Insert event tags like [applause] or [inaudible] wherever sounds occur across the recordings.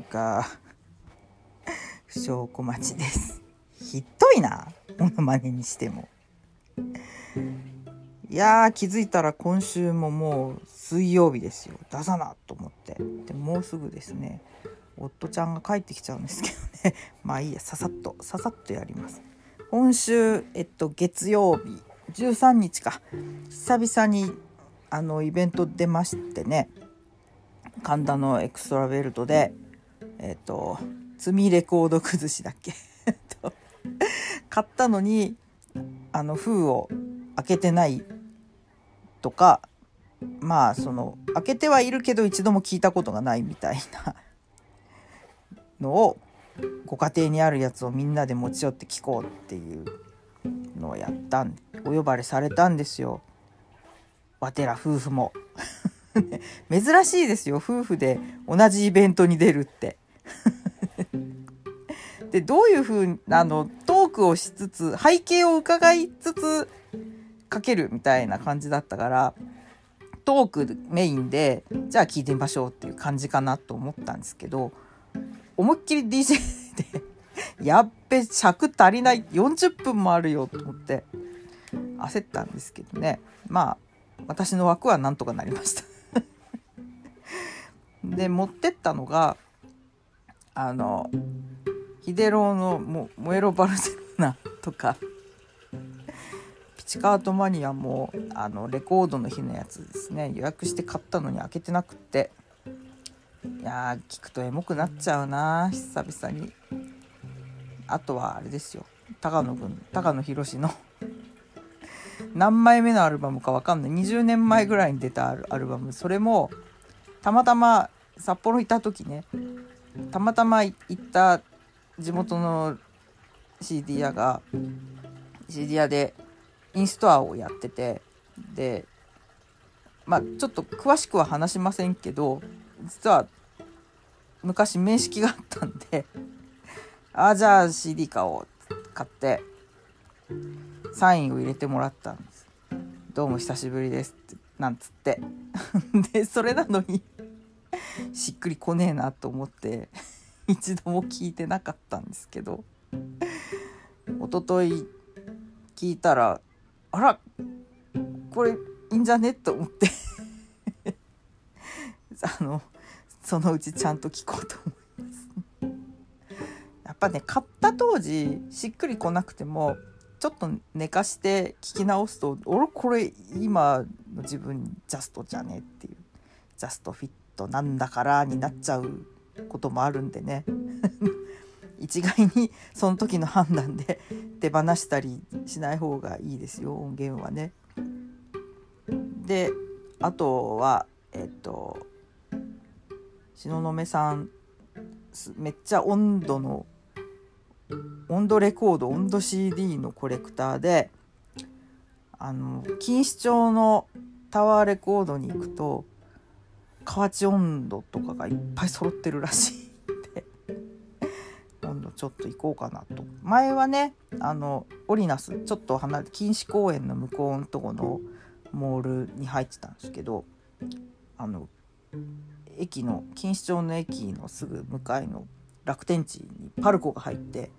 なんか。証拠待ちです。ひどいなモノマネにしても。いやー気づいたら今週ももう水曜日ですよ。出さなと思って。でもうすぐですね。夫ちゃんが帰ってきちゃうんですけどね。[laughs] まあいいやささっとささっとやります。今週えっと月曜日。13日か。久々にあのイベント出ましてね。神田のエクストラベルトでえっと積みレコード崩しだっけ？[laughs] 買ったのにあの封を開けてないとかまあその開けてはいるけど一度も聞いたことがないみたいな [laughs] のをご家庭にあるやつをみんなで持ち寄って聞こうっていうのをやったんお呼ばれされたんですよ。わてら夫婦も。[laughs] 珍しいですよ夫婦で同じイベントに出るって。でどういうふうあのトークをしつつ背景を伺いつつかけるみたいな感じだったからトークメインでじゃあ聞いてみましょうっていう感じかなと思ったんですけど思いっきり DJ でやっべ尺足りない40分もあるよと思って焦ったんですけどね。まあ私の枠はなんとかなりました。[laughs] で持ってったのがあのヒデロのも「燃えろバルセロナ」とか [laughs] ピチカートマニアもあのレコードの日のやつですね予約して買ったのに開けてなくっていやー聞くとエモくなっちゃうな久々に。あとはあれですよ高野君高野宏の何枚目のアルバムか分かんない。20年前ぐらいに出たアルバム。それもたまたま札幌行った時ねたまたま行った地元の CD 屋が CD 屋でインストアをやっててでまあちょっと詳しくは話しませんけど実は昔面識があったんで [laughs] ああじゃあ CD 買おう買ってサインを入れてもらったんです「どうも久しぶりです」なんつって。[laughs] でそれなのにしっくりこねえなと思って [laughs] 一度も聞いてなかったんですけど一昨日聞いたらあらこれいいんじゃねと思って [laughs] あのそのうちちゃんと聞こうと思いますやっぱね買った当時しっくりこなくてもちょっと寝かして聞き直すと「俺これ今の自分ジャストじゃね?」っていうジャストフィットなんだからになっちゃうこともあるんでね一概にその時の判断で手放したりしない方がいいですよ音源はね。であとはえっと東雲さんめっちゃ温度の温度レコード温度 CD のコレクターであの錦糸町のタワーレコードに行くと河内温度とかがいっぱい揃ってるらしいんで今度ちょっと行こうかなと前はねあのオリナスちょっと離れて錦糸公園の向こうのとこのモールに入ってたんですけどあの駅の錦糸町の駅のすぐ向かいの楽天地にパルコが入って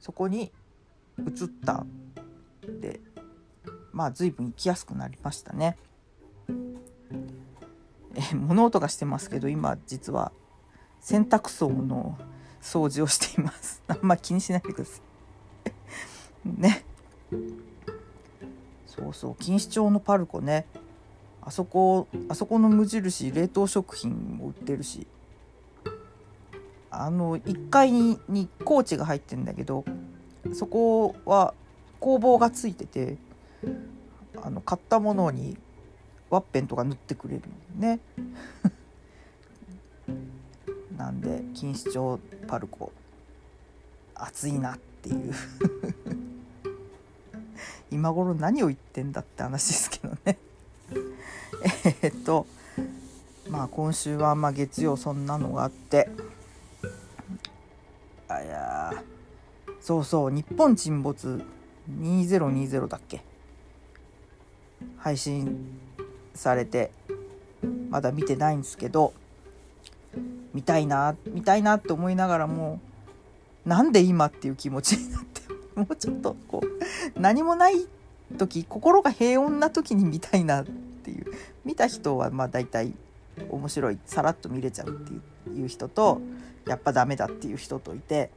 そこに移ったんでまあ随分行きやすくなりましたね。え [laughs] 物音がしてますけど今実は洗濯槽の掃除をしています。[laughs] あんま気にしないでください。[laughs] ね。そうそう。錦糸町のパルコね。あそこあそこの無印冷凍食品も売ってるし。あの1階ににコーチが入ってるんだけどそこは工房がついててあの買ったものにワッペンとか塗ってくれるね。[laughs] なんで錦糸町パルコ暑いなっていう。[laughs] 今頃何を言ってんだって話ですけどね。[laughs] えっとまあ今週はまあ月曜そんなのがあって。あいやそうそう「日本沈没2020」だっけ。配信されてまだ見てないんですけど見たいな見たいなって思いながらもなんで今っていう気持ちになって [laughs] もうちょっとこう何もない時心が平穏な時に見たいなっていう見た人はまあ大体面白いさらっと見れちゃうっていう人とやっぱダメだっていう人といて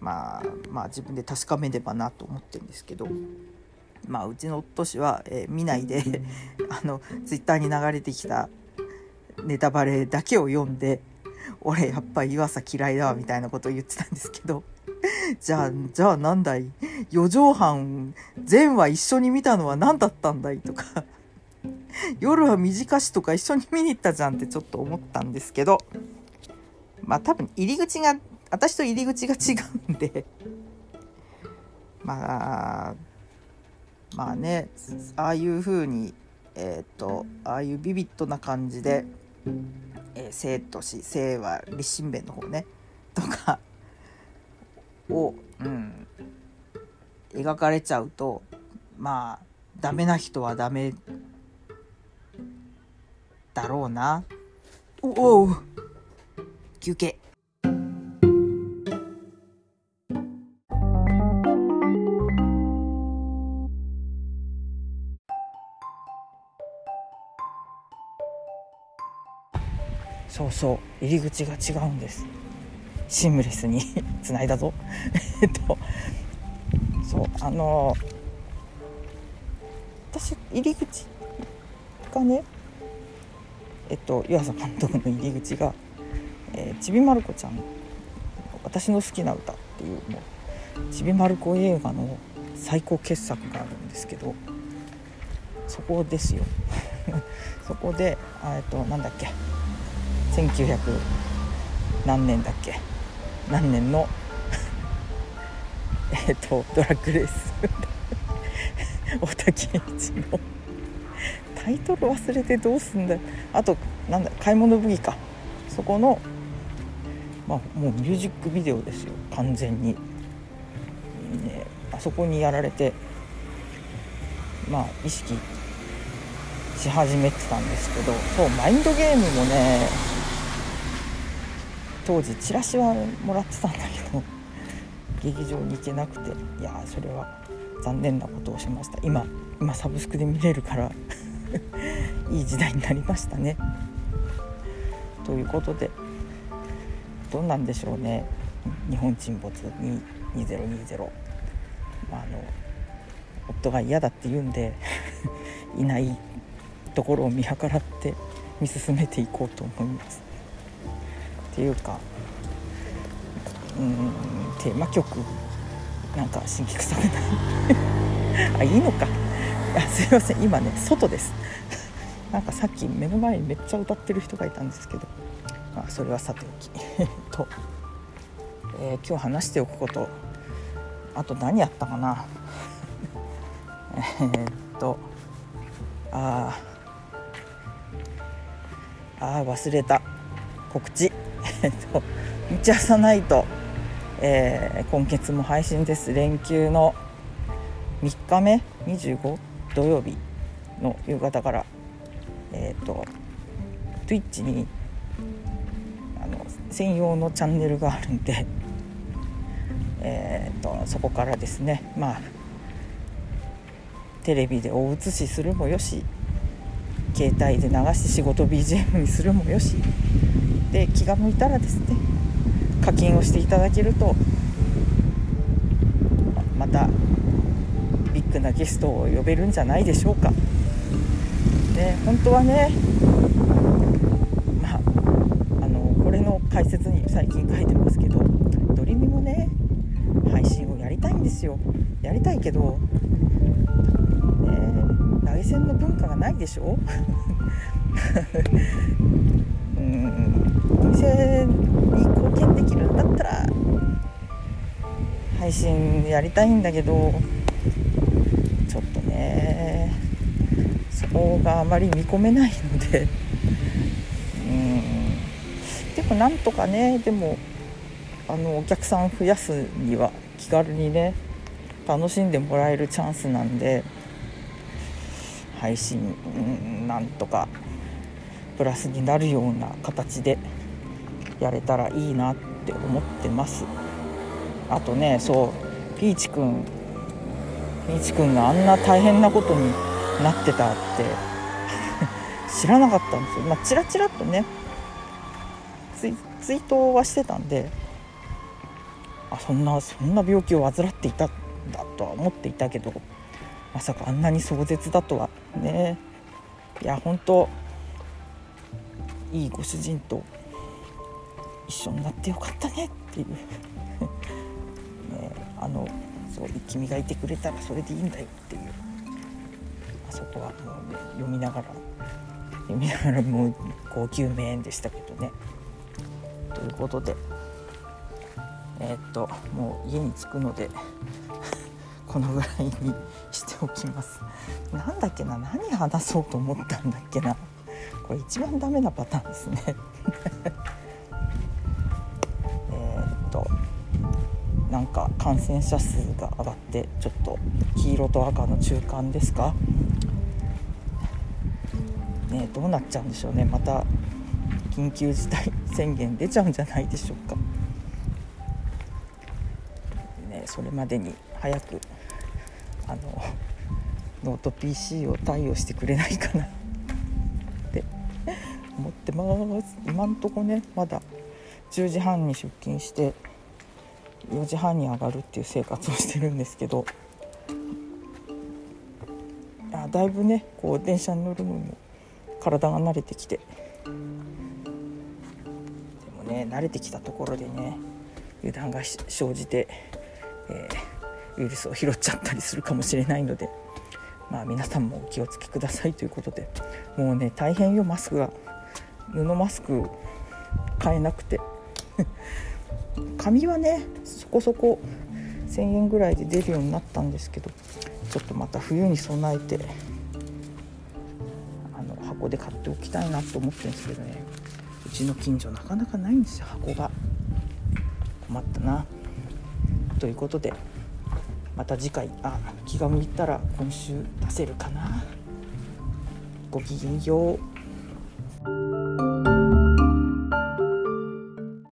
まあまあ自分で確かめればなと思ってるんですけど。まあ、うちの夫氏は、えー、見ないで [laughs] あのツイッターに流れてきたネタバレだけを読んで俺やっぱ岩佐嫌いだわみたいなことを言ってたんですけど [laughs] じゃあじゃあなんだい？四畳半全話一緒に見たのは何だったんだい？とか。[laughs] 夜は短しとか一緒に見に行ったじゃんってちょっと思ったんですけど。まあ多分入り口が私と入り口が違うんで。まあまあねああいう風にえっ、とああいうビビッドな感じで、えー、生と死生は立身弁の方ねとかを、うん、描かれちゃうとまあダメな人はダメだろうな。おお休憩。そう入り口が違うんです。シームレスに [laughs] つないだぞ。[laughs] えっとそうあの私入り口がねえっと湯浅監督の入り口が「えー、ちびまる子ちゃん私の好きな歌」っていうもうちびまる子映画の最高傑作があるんですけどそこですよ。[laughs] そこでえっとなんだっけ。1900何年だっけ？何年の？[laughs] えっとドラッグレース。[laughs] 大竹栄一のタイトル忘れてどうすんだ。よあとなんだ買い物ブギか。そこのまあもうミュージックビデオですよ。完全に、ね、あそこにやられてまあ意識し始めてたんですけど。そうマインドゲームもね当時チラシはもらってたんだけど [laughs] 劇場に行けなくていやそれは残念なことをしました。今今サブスクで見れるから [laughs] いい時代になりましたね。ということでどうなんでしょうね。日本沈没2020、まあ、あの夫が嫌だって言うんで [laughs] いないところを見計らって見進めていこうと思います。っていうかうんテーマ曲なんか新規臭くないあいいのか。あすいません。今ね外です。なんかさっき目の前にめっちゃ歌ってる人がいたんですけど、まあ、それはさておき。[laughs] と、えー、今日話しておくこと。あと何やったかな。[laughs] えーっとああ忘れた。告知。[laughs] えっと「道朝ナイト」えー、今月も配信です。連休の3日目25土曜日の夕方からえっ、ー、と Twitch にあの専用のチャンネルがあるんでえーと、そこからですね。まあテレビでお映しするもよし携帯で流して仕事 BGM にするもよしで気が向いたらですね課金をしていただけるとまたビッグなゲストを呼べるんじゃないでしょうか。で本当はねまああのこれの解説に最近書いてますけどドリミもね配信をやりたいんですよやりたいけど、ね、投げ銭の文化がないでしょ？うん。お店に貢献できるんだったら配信やりたいんだけどちょっとねそこがあまり見込めないので。うん。でもなんとかねでもあのお客さん増やすには気軽にね楽しんでもらえるチャンスなんで配信なんとかプラスになるような形でやれたらいいなって思ってます。あとねそうピーチくんピーチくんがあんな大変なことになってたって [laughs] 知らなかったんですよ。まあチラチラっとねツイツイートはしてたんであそんなそんな病気を患っていたんだとは思っていたけどまさかあんなに壮絶だとはね。いや本当いいご主人と一緒になってよかったねっていう。ねあのそう君がいてくれたらそれでいいんだよっていう。あそこはもう、ね、読みながら読みながらもう高級名演でしたけどね。ということでえ、っともう家に着くので [laughs] このぐらいにしておきます。なんだっけな何話そうと思ったんだっけな。これ一番ダメなパターンですね。[laughs] えっとなんか感染者数が上がってちょっと黄色と赤の中間ですか？ねどうなっちゃうんでしょうね。また緊急事態宣言出ちゃうんじゃないでしょうか、ね、それまでに早くあのノート PC を対応してくれないかな。思ってます。今んとこねまだ10時半に出勤して4時半に上がるっていう生活をしてるんですけど。あだいぶねこう電車に乗るのも体が慣れてきて。でもね慣れてきたところでね油断が生じて、えーウイルスを拾っちゃったりするかもしれないので、まあ、皆さんもお気をつけくださいということで。もうね大変よマスクが。布マスク買えなくて。[laughs] 紙はねそこそこ1000円ぐらいで出るようになったんですけどちょっとまた冬に備えてあの箱で買っておきたいなと思ってるんですけどね。うちの近所なかなかないんですよ箱が。困ったな。ということでまた次回あ気が向いたら今週出せるかな。ごきげんよう。